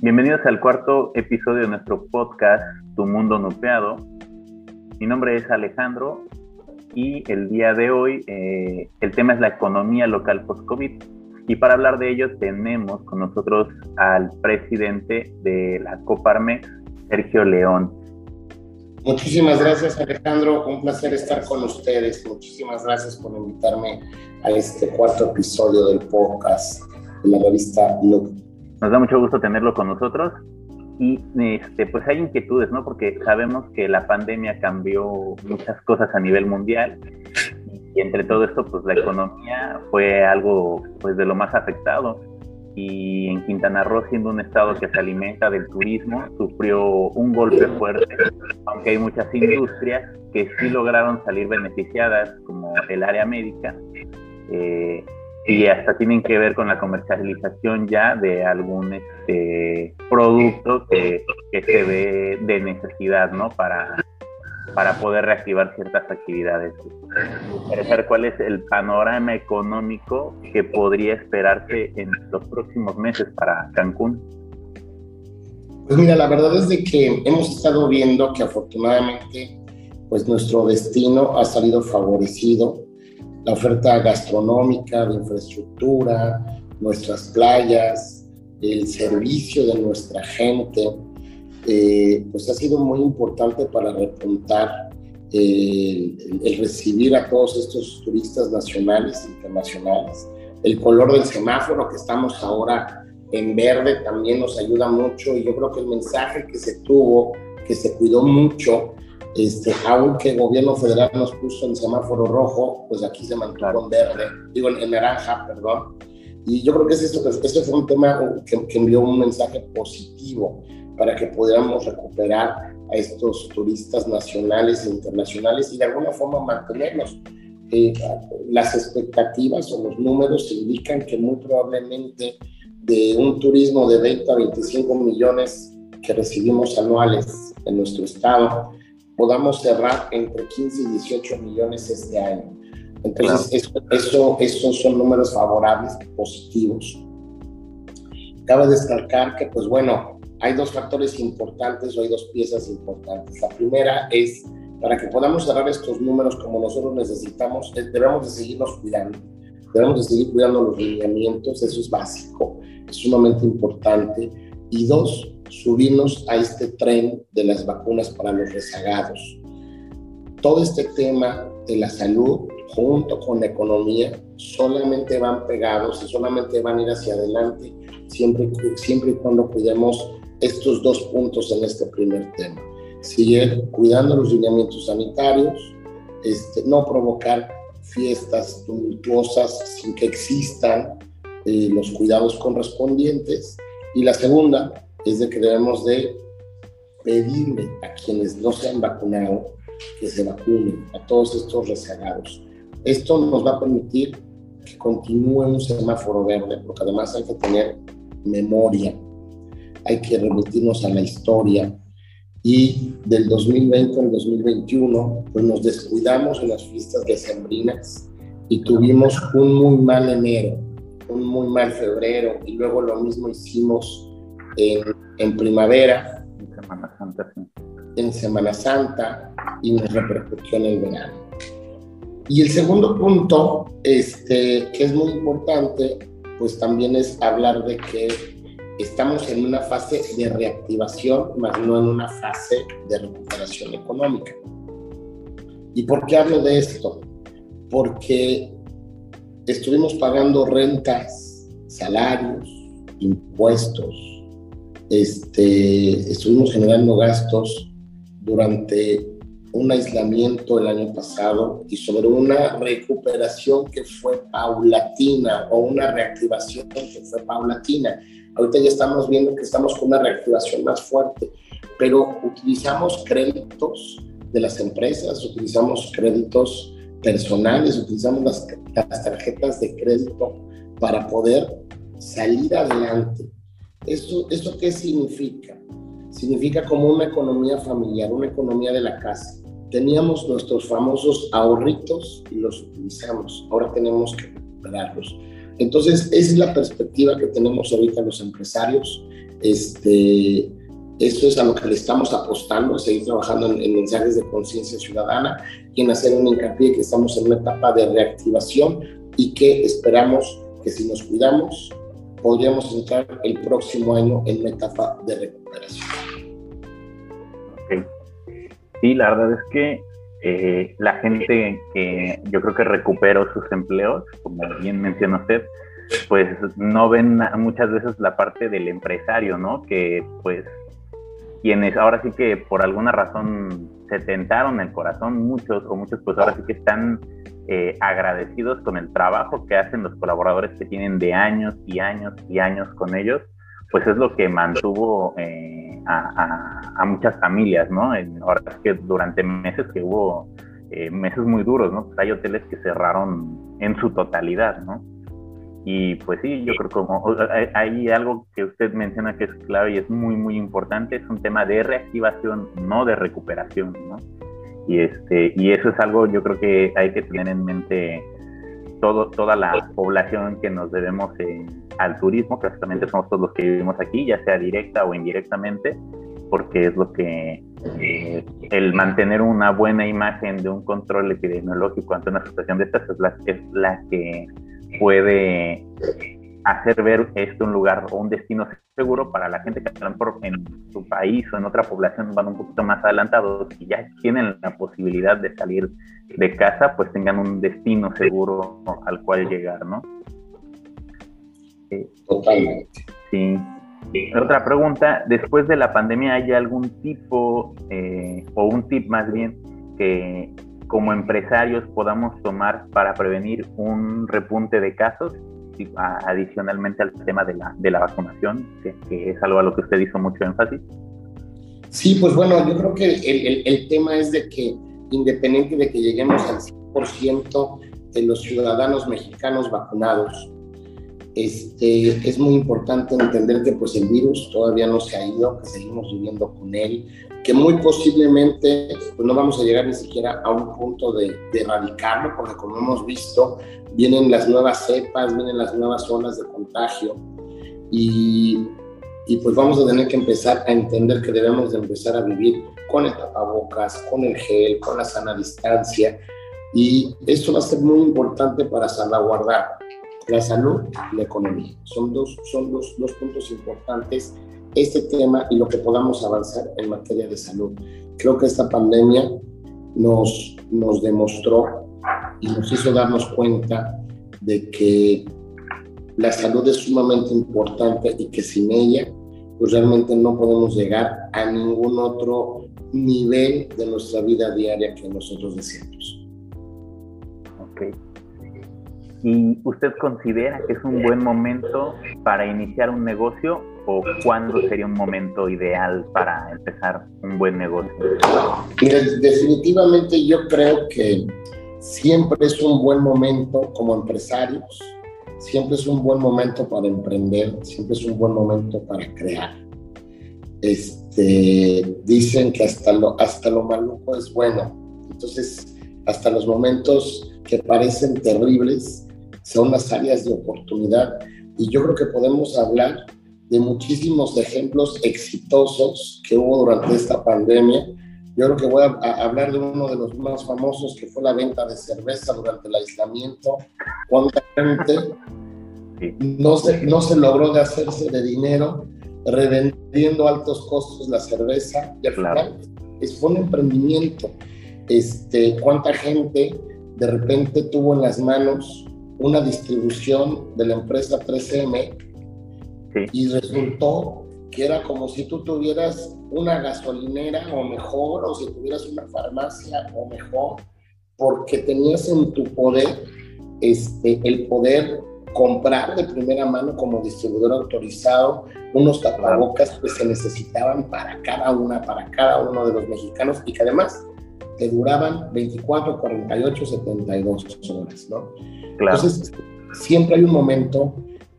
Bienvenidos al cuarto episodio de nuestro podcast Tu Mundo Nupeado. Mi nombre es Alejandro y el día de hoy eh, el tema es la economía local post-COVID. Y para hablar de ello tenemos con nosotros al presidente de la Coparmex, Sergio León. Muchísimas gracias Alejandro, un placer estar con ustedes. Muchísimas gracias por invitarme a este cuarto episodio del podcast de la revista Look. Nos da mucho gusto tenerlo con nosotros. Y este, pues hay inquietudes, ¿no? Porque sabemos que la pandemia cambió muchas cosas a nivel mundial. Y entre todo esto, pues la economía fue algo pues de lo más afectado. Y en Quintana Roo, siendo un estado que se alimenta del turismo, sufrió un golpe fuerte, aunque hay muchas industrias que sí lograron salir beneficiadas, como el área médica, eh, y hasta tienen que ver con la comercialización ya de algún este, producto que, se ve de necesidad, ¿no? Para, para poder reactivar ciertas actividades. Cuál es el panorama económico que podría esperarse en los próximos meses para Cancún. Pues mira, la verdad es de que hemos estado viendo que afortunadamente pues nuestro destino ha salido favorecido. La oferta gastronómica, de infraestructura, nuestras playas, el servicio de nuestra gente, eh, pues ha sido muy importante para repuntar eh, el, recibir a todos estos turistas nacionales e internacionales. El color del semáforo que estamos ahora en verde también nos ayuda mucho y yo creo que el mensaje que se tuvo, que se cuidó mucho, este, aunque el gobierno federal nos puso en semáforo rojo, pues aquí se mantuvo en verde, digo en, naranja, perdón. Y yo creo que es esto, este fue un tema que, que envió un mensaje positivo para que pudiéramos recuperar a estos turistas nacionales e internacionales y de alguna forma mantenerlos. Eh, las expectativas o los números indican que muy probablemente de un turismo de 20 a 25 millones que recibimos anuales en nuestro estado, podamos cerrar entre 15 y 18 millones este año. Entonces, eso, esos son números favorables, positivos. Cabe destacar que, pues bueno, hay dos factores importantes o hay dos piezas importantes. La primera es, para que podamos cerrar estos números como nosotros necesitamos, debemos de seguirnos cuidando. Debemos de seguir cuidando los lineamientos, eso es básico, es sumamente importante. Y dos, subirnos a este tren de las vacunas para los rezagados. Todo este tema de la salud junto con la economía solamente van pegados y solamente van a ir hacia adelante siempre, siempre y cuando cuidemos estos dos puntos en este primer tema. Sigue cuidando los lineamientos sanitarios, este, no provocar fiestas tumultuosas sin que existan eh, los cuidados correspondientes. Y la segunda es de que debemos de pedirle a quienes no se han vacunado que se vacunen, a todos estos rezagados. Esto nos va a permitir que continúe un semáforo verde, porque además hay que tener memoria hay que remitirnos a la historia. Y del 2020 al 2021, pues nos descuidamos en las fiestas decembrinas y tuvimos un muy mal enero, un muy mal febrero, y luego lo mismo hicimos en, en primavera, en Semana Santa, en Semana Santa, y nos repercutió en el verano. Y el segundo punto, este, que es muy importante, pues también es hablar de que estamos en una fase de reactivación, más no en una fase de recuperación económica. ¿Y por qué hablo de esto? Porque estuvimos pagando rentas, salarios, impuestos, este, estuvimos generando gastos durante un aislamiento el año pasado y sobre una recuperación que fue paulatina o una reactivación que fue paulatina. Ahorita ya estamos viendo que estamos con una reactivación más fuerte, pero utilizamos créditos de las empresas, utilizamos créditos personales, utilizamos las, las tarjetas de crédito para poder salir adelante. ¿Esto, ¿Esto qué significa? Significa como una economía familiar, una economía de la casa. Teníamos nuestros famosos ahorritos y los utilizamos. Ahora tenemos que recuperarlos. Entonces, esa es la perspectiva que tenemos ahorita los empresarios. Este, esto es a lo que le estamos apostando, a seguir trabajando en, mensajes de conciencia ciudadana y en hacer un hincapié que estamos en una etapa de reactivación y que esperamos que si nos cuidamos, podríamos entrar el próximo año en una etapa de recuperación. Sí, la verdad es que eh, la gente que yo creo que recuperó sus empleos, como bien menciona usted, pues no ven muchas veces la parte del empresario, ¿no? Que pues quienes ahora sí que por alguna razón se tentaron el corazón, muchos o muchos pues ahora sí que están eh, agradecidos con el trabajo que hacen los colaboradores que tienen de años y años y años con ellos, pues es lo que mantuvo eh, a, muchas familias, ¿no? ahora es que durante meses que hubo eh, meses muy duros, ¿no? Pues hay hoteles que cerraron en su totalidad, ¿no? Y pues sí, yo creo que hay, algo que usted menciona que es clave y es muy, muy importante, es un tema de reactivación, no de recuperación, ¿no? Y, este, y eso es algo yo creo que hay que tener en mente todo, toda la población que nos debemos eh, al turismo, que básicamente somos todos los que vivimos aquí, ya sea directa o indirectamente, porque es lo que eh, el mantener una buena imagen de un control epidemiológico ante una situación de estas es la, es la que puede hacer ver esto un lugar o un destino seguro para la gente que a lo mejor en su país o en otra población van un poquito más adelantados y ya tienen la posibilidad de salir de casa, pues tengan un destino seguro al cual llegar, ¿no? Totalmente. Sí. Otra pregunta, después de la pandemia, ¿hay algún tipo eh, o un tip más bien que como empresarios podamos tomar para prevenir un repunte de casos, adicionalmente al tema de la, de la vacunación, que, es algo a lo que usted hizo mucho énfasis? Sí, pues bueno, yo creo que el, el, tema es de que independiente de que lleguemos al 100% de los ciudadanos mexicanos vacunados, este, es muy importante entender que pues el virus todavía no se ha ido, que seguimos viviendo con él, que muy posiblemente pues, no vamos a llegar ni siquiera a un punto de, erradicarlo, porque como hemos visto, vienen las nuevas cepas, vienen las nuevas olas de contagio y, y pues vamos a tener que empezar a entender que debemos de empezar a vivir con el tapabocas, con el gel, con la sana distancia y esto va a ser muy importante para salvaguardar la salud y la economía. Son dos, son dos, dos puntos importantes este tema y lo que podamos avanzar en materia de salud. Creo que esta pandemia nos, nos demostró y nos hizo darnos cuenta de que la salud es sumamente importante y que sin ella pues realmente no podemos llegar a ningún otro nivel de nuestra vida diaria que nosotros deseamos. Ok. ¿Y usted considera que es un buen momento para iniciar un negocio o cuándo sería un momento ideal para empezar un buen negocio? Mira, definitivamente yo creo que siempre es un buen momento como empresarios, siempre es un buen momento para emprender, siempre es un buen momento para crear. Este, dicen que hasta lo, hasta lo maluco es bueno. Entonces, hasta los momentos que parecen terribles son las áreas de oportunidad. Y yo creo que podemos hablar de muchísimos ejemplos exitosos que hubo durante esta pandemia. Yo creo que voy a, hablar de uno de los más famosos, que fue la venta de cerveza durante el aislamiento. Cuánta gente no se, no se logró de hacerse de dinero revendiendo altos costos la cerveza y al final es, un emprendimiento. Este, cuánta gente de repente tuvo en las manos una distribución de la empresa 3M y resultó que era como si tú tuvieras una gasolinera o mejor, o si tuvieras una farmacia o mejor, porque tenías en tu poder este, el poder comprar de primera mano como distribuidor autorizado unos tapabocas que se necesitaban para cada una, para cada uno de los mexicanos y que además te duraban 24, 48, 72 horas, ¿no? Entonces, siempre hay un momento.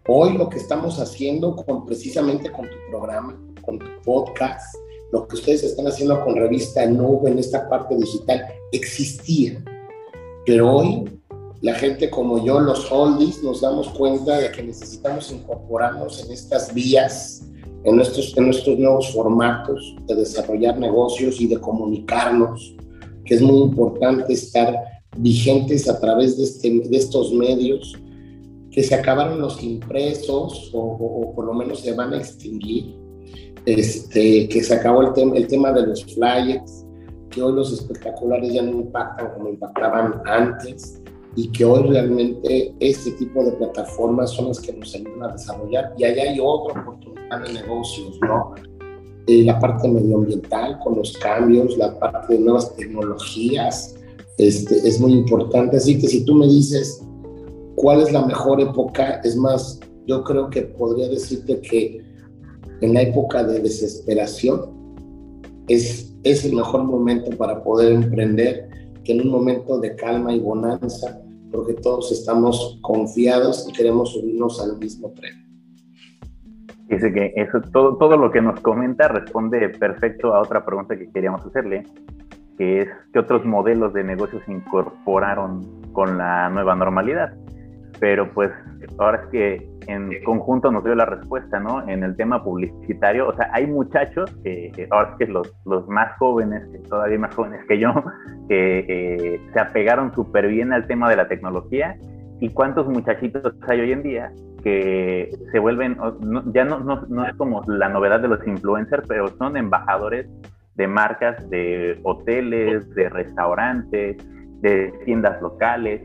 Hoy lo que estamos haciendo con precisamente con tu programa, con tu podcast, lo que ustedes están haciendo con Revista Nube en esta parte digital, existía. Pero hoy la gente como yo, los oldies, nos damos cuenta de que necesitamos incorporarnos en estas vías, en nuestros, en nuestros nuevos formatos de desarrollar negocios y de comunicarnos, que es muy importante estar vigentes a través de, este, de estos medios, que se acabaron los impresos o, o, por lo menos se van a extinguir, este, que se acabó el, tema el tema de los flyers, que hoy los espectaculares ya no impactan como impactaban antes y que hoy realmente este tipo de plataformas son las que nos ayudan a desarrollar y allá hay otra oportunidad de negocios, ¿no? Eh, la parte medioambiental con los cambios, la parte de nuevas tecnologías, este, es muy importante. Así que si tú me dices cuál es la mejor época, es más, yo creo que podría decirte que en la época de desesperación es, es el mejor momento para poder emprender que en un momento de calma y bonanza, porque todos estamos confiados y queremos subirnos al mismo tren. Dice que eso, todo, todo lo que nos comenta responde perfecto a otra pregunta que queríamos hacerle, que es qué otros modelos de negocios incorporaron con la nueva normalidad. Pero pues ahora es que en conjunto nos dio la respuesta, ¿no? En el tema publicitario, o sea, hay muchachos, que ahora es que los, los más jóvenes, todavía más jóvenes que yo, que eh, se apegaron súper bien al tema de la tecnología. ¿Y cuántos muchachitos hay hoy en día que se vuelven, ya no, no, no, es como la novedad de los influencers, pero son embajadores de marcas de hoteles, de restaurantes, de tiendas locales,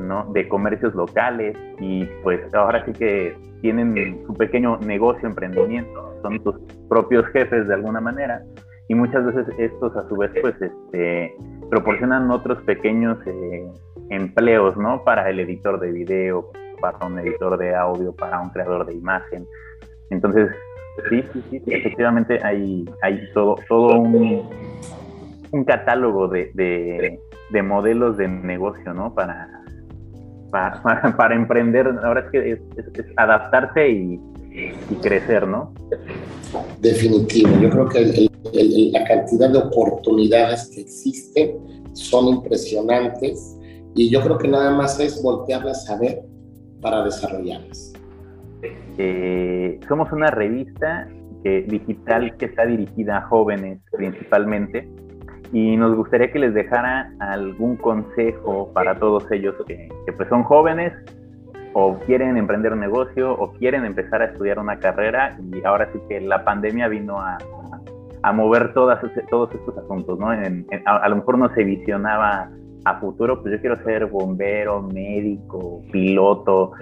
¿no? de comercios locales y pues ahora sí que tienen su pequeño negocio, emprendimiento, son sus propios jefes de alguna manera y muchas veces estos a su vez pues este, proporcionan otros pequeños eh, empleos, ¿no? Para el editor de video, para un editor de audio, para un creador de imagen. Entonces, sí, sí, sí, efectivamente hay, hay todo, todo un, un catálogo de, de, modelos de negocio, ¿no? Para, para, para, emprender, ahora es que es, adaptarse y, y, crecer, ¿no? Definitivo, yo creo que la cantidad de oportunidades que existen son impresionantes y yo creo que nada más es voltearlas a ver para desarrollarlas? Eh, somos una revista que, digital que está dirigida a jóvenes principalmente y nos gustaría que les dejara algún consejo para todos ellos que, pues son jóvenes o quieren emprender un negocio o quieren empezar a estudiar una carrera y ahora sí que la pandemia vino a, a mover todas, todos estos asuntos, ¿no? a, lo mejor no se visionaba a futuro, pues yo quiero ser bombero, médico, piloto,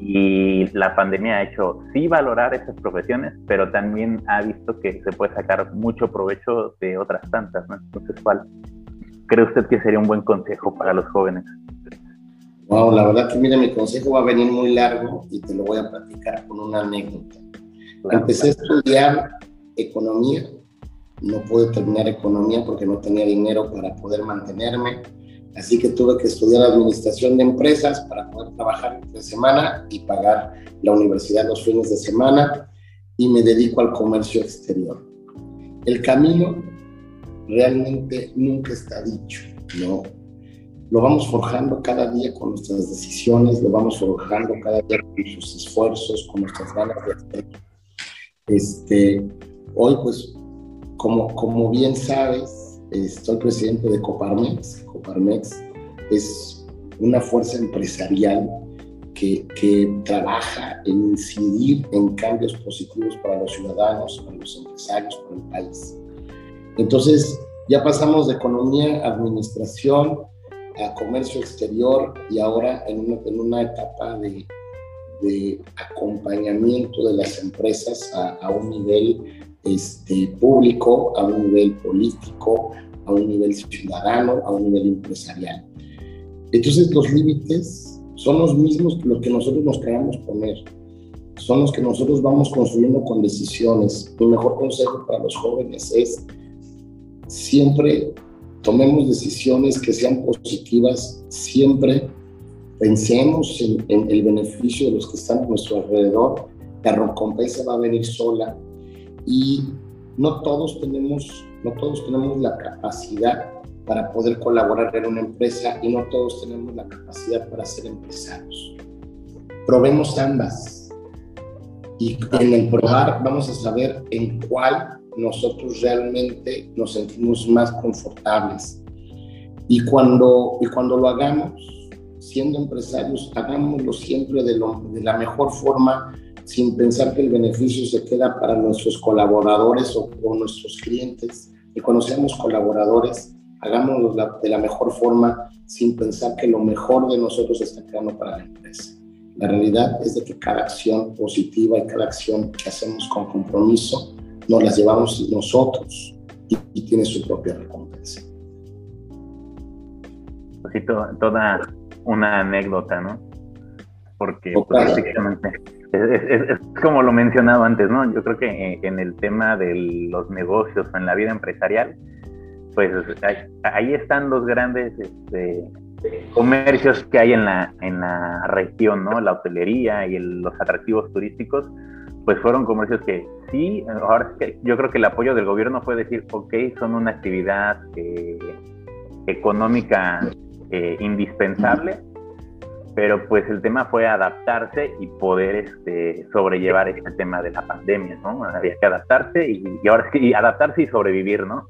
y la pandemia ha hecho sí valorar esas profesiones, pero también ha visto que se puede sacar mucho provecho de otras tantas, ¿no? Entonces, ¿cuál cree usted que sería un buen consejo para los jóvenes? Wow, la verdad que mire, mi consejo va a venir muy largo y te lo voy a platicar con una anécdota. Empecé a estudiar economía, no pude terminar economía porque no tenía dinero para poder mantenerme Así que tuve que estudiar administración de empresas para poder trabajar de semana y pagar la universidad los fines de semana y me dedico al comercio exterior. El camino realmente nunca está dicho, ¿no? Lo vamos forjando cada día con nuestras decisiones, lo vamos forjando cada día con nuestros esfuerzos, con nuestras ganas de hacer. Este, hoy, pues, como, como bien sabes, soy presidente de Coparmex. Coparmex es una fuerza empresarial que, que, trabaja en incidir en cambios positivos para los ciudadanos, para los empresarios, para el país. Entonces, ya pasamos de economía, administración, a comercio exterior y ahora en una, en una etapa de, de, acompañamiento de las empresas a, a un nivel este, público, a un nivel político, a un nivel ciudadano, a un nivel empresarial. Entonces los límites son los mismos que los que nosotros nos queramos poner, son los que nosotros vamos construyendo con decisiones. Mi mejor consejo para los jóvenes es siempre tomemos decisiones que sean positivas, siempre pensemos en, en el beneficio de los que están a nuestro alrededor, la recompensa va a venir sola y no todos tenemos, no todos tenemos la capacidad para poder colaborar en una empresa y no todos tenemos la capacidad para ser empresarios. Probemos ambas y en el probar vamos a saber en cuál nosotros realmente nos sentimos más confortables. Y cuando, y cuando lo hagamos, siendo empresarios, hagámoslo siempre de, de la mejor forma, sin pensar que el beneficio se queda para nuestros colaboradores o, o nuestros clientes. Y cuando seamos colaboradores, hagámoslo de la mejor forma, sin pensar que lo mejor de nosotros está quedando para la empresa. La realidad es de que cada acción positiva y cada acción que hacemos con compromiso nos las llevamos nosotros y, tiene su propia recompensa. Pues sí, toda una anécdota, ¿no? Porque pues, es, como lo mencionado antes, ¿no? Yo creo que en el tema de los negocios o en la vida empresarial, pues ahí están los grandes este, comercios que hay en la, en la región, ¿no? La hotelería y los atractivos turísticos, pues fueron comercios que sí, ahora yo creo que el apoyo del gobierno fue decir, ok, son una actividad eh, económica eh, indispensable, pero pues el tema fue adaptarse y poder este, sobrellevar este tema de la pandemia, ¿no? Había que adaptarse y, y ahora sí, adaptarse y sobrevivir, ¿no?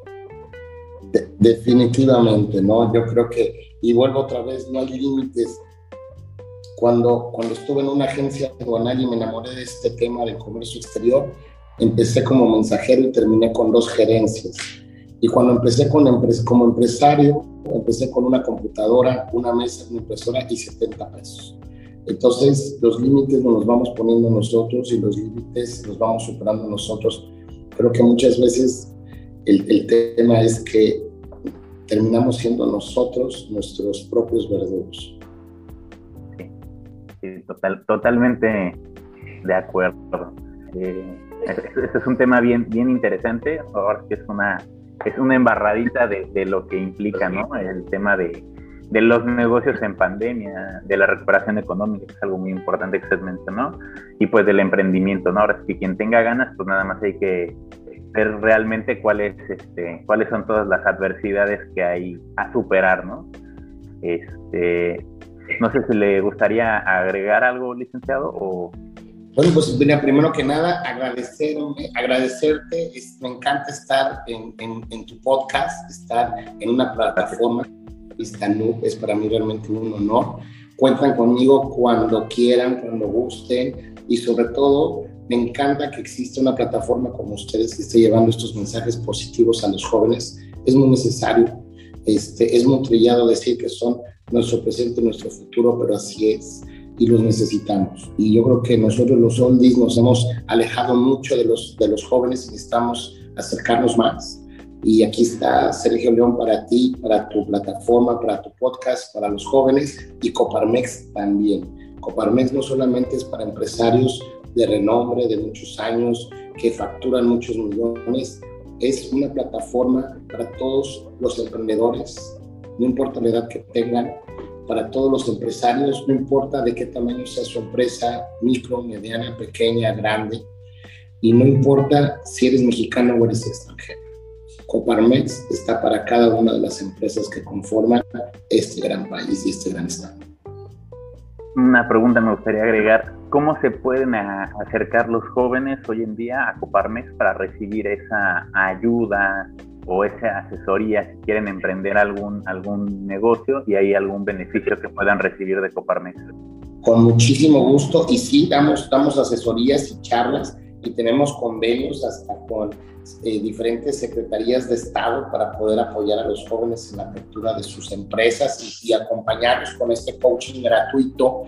definitivamente, ¿no? Yo creo que, y vuelvo otra vez, no hay límites. Cuando, cuando estuve en una agencia aduanal y me enamoré de este tema del comercio exterior, empecé como mensajero y terminé con dos gerencias. Y cuando empecé con, como empresario, empecé con una computadora, una mesa, una impresora y 70 pesos. Entonces, los límites nos los vamos poniendo nosotros y los límites los vamos superando nosotros. Creo que muchas veces el, el, tema es que terminamos siendo nosotros nuestros propios verdugos. Sí, total, totalmente de acuerdo. Eh, este es un tema bien, bien interesante, ahora que es una, es una embarradita de, de lo que implica, ¿no? El tema de, de los negocios en pandemia, de la recuperación económica, que es algo muy importante que usted mencionó, y pues del emprendimiento, ¿no? Ahora, si quien tenga ganas, pues nada más hay que ver realmente cuáles, este, cuáles son todas las adversidades que hay a superar, ¿no? Este, no sé si le gustaría agregar algo, licenciado, o... Bueno, pues mira, primero que nada, agradecerme, agradecerte. me encanta estar en, en, tu podcast, estar en una plataforma. Vistanu es para mí realmente un honor. Cuentan conmigo cuando quieran, cuando gusten y sobre todo me encanta que exista una plataforma como ustedes que esté llevando estos mensajes positivos a los jóvenes. Es muy necesario. Este, es muy trillado decir que son nuestro presente y nuestro futuro, pero así es y los necesitamos. Y yo creo que nosotros los oldies nos hemos alejado mucho de los, de los jóvenes y necesitamos acercarnos más. Y aquí está Sergio León para ti, para tu plataforma, para tu podcast, para los jóvenes y Coparmex también. Coparmex no solamente es para empresarios de renombre de muchos años, que facturan muchos millones. Es una plataforma para todos los emprendedores, no importa la edad que tengan, para todos los empresarios, no importa de qué tamaño sea su empresa, micro, mediana, pequeña, grande, y no importa si eres mexicano o eres extranjero. Coparmex está para cada una de las empresas que conforman este gran país y este gran estado una pregunta me gustaría agregar. ¿Cómo se pueden acercar los jóvenes hoy en día a Coparmex para recibir esa ayuda o esa asesoría si quieren emprender algún, algún negocio y hay algún beneficio que puedan recibir de Coparmex? Con muchísimo gusto y sí, damos, damos asesorías y charlas y tenemos convenios hasta con eh, diferentes secretarías de Estado para poder apoyar a los jóvenes en la apertura de sus empresas y, acompañarlos con este coaching gratuito.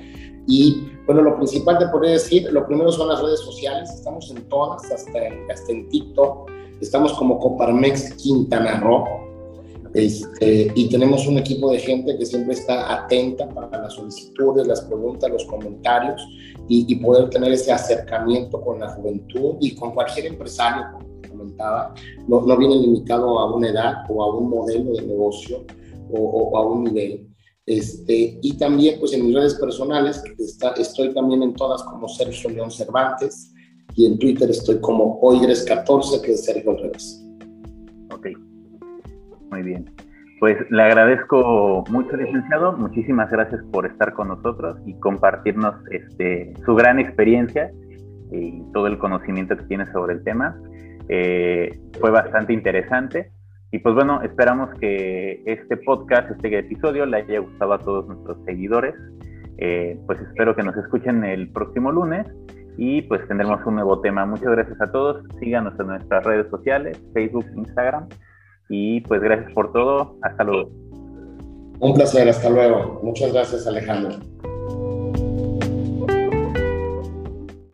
Y bueno, lo principal te podría decir, lo primero son las redes sociales, estamos en todas, hasta en, hasta en TikTok, estamos como Coparmex Quintana Roo. Este, y tenemos un equipo de gente que siempre está atenta para las solicitudes, las preguntas, los comentarios y, y poder tener ese acercamiento con la juventud y con cualquier empresario, no, no viene limitado a una edad o a un modelo de negocio o, a un nivel. Este, y también pues en mis redes personales, está, estoy también en todas como Sergio León Cervantes y en Twitter estoy como Oigres14, que es Sergio Reyes. Ok, muy bien. Pues le agradezco mucho, licenciado. Muchísimas gracias por estar con nosotros y compartirnos este, su gran experiencia y todo el conocimiento que tiene sobre el tema. Eh, fue bastante interesante. Y pues bueno, esperamos que este podcast, este episodio, le haya gustado a todos nuestros seguidores. Eh, pues espero que nos escuchen el próximo lunes y pues tendremos un nuevo tema. Muchas gracias a todos. Síganos en nuestras redes sociales, Facebook, Instagram. Y pues gracias por todo. Hasta luego. Un placer, hasta luego. Muchas gracias Alejandro.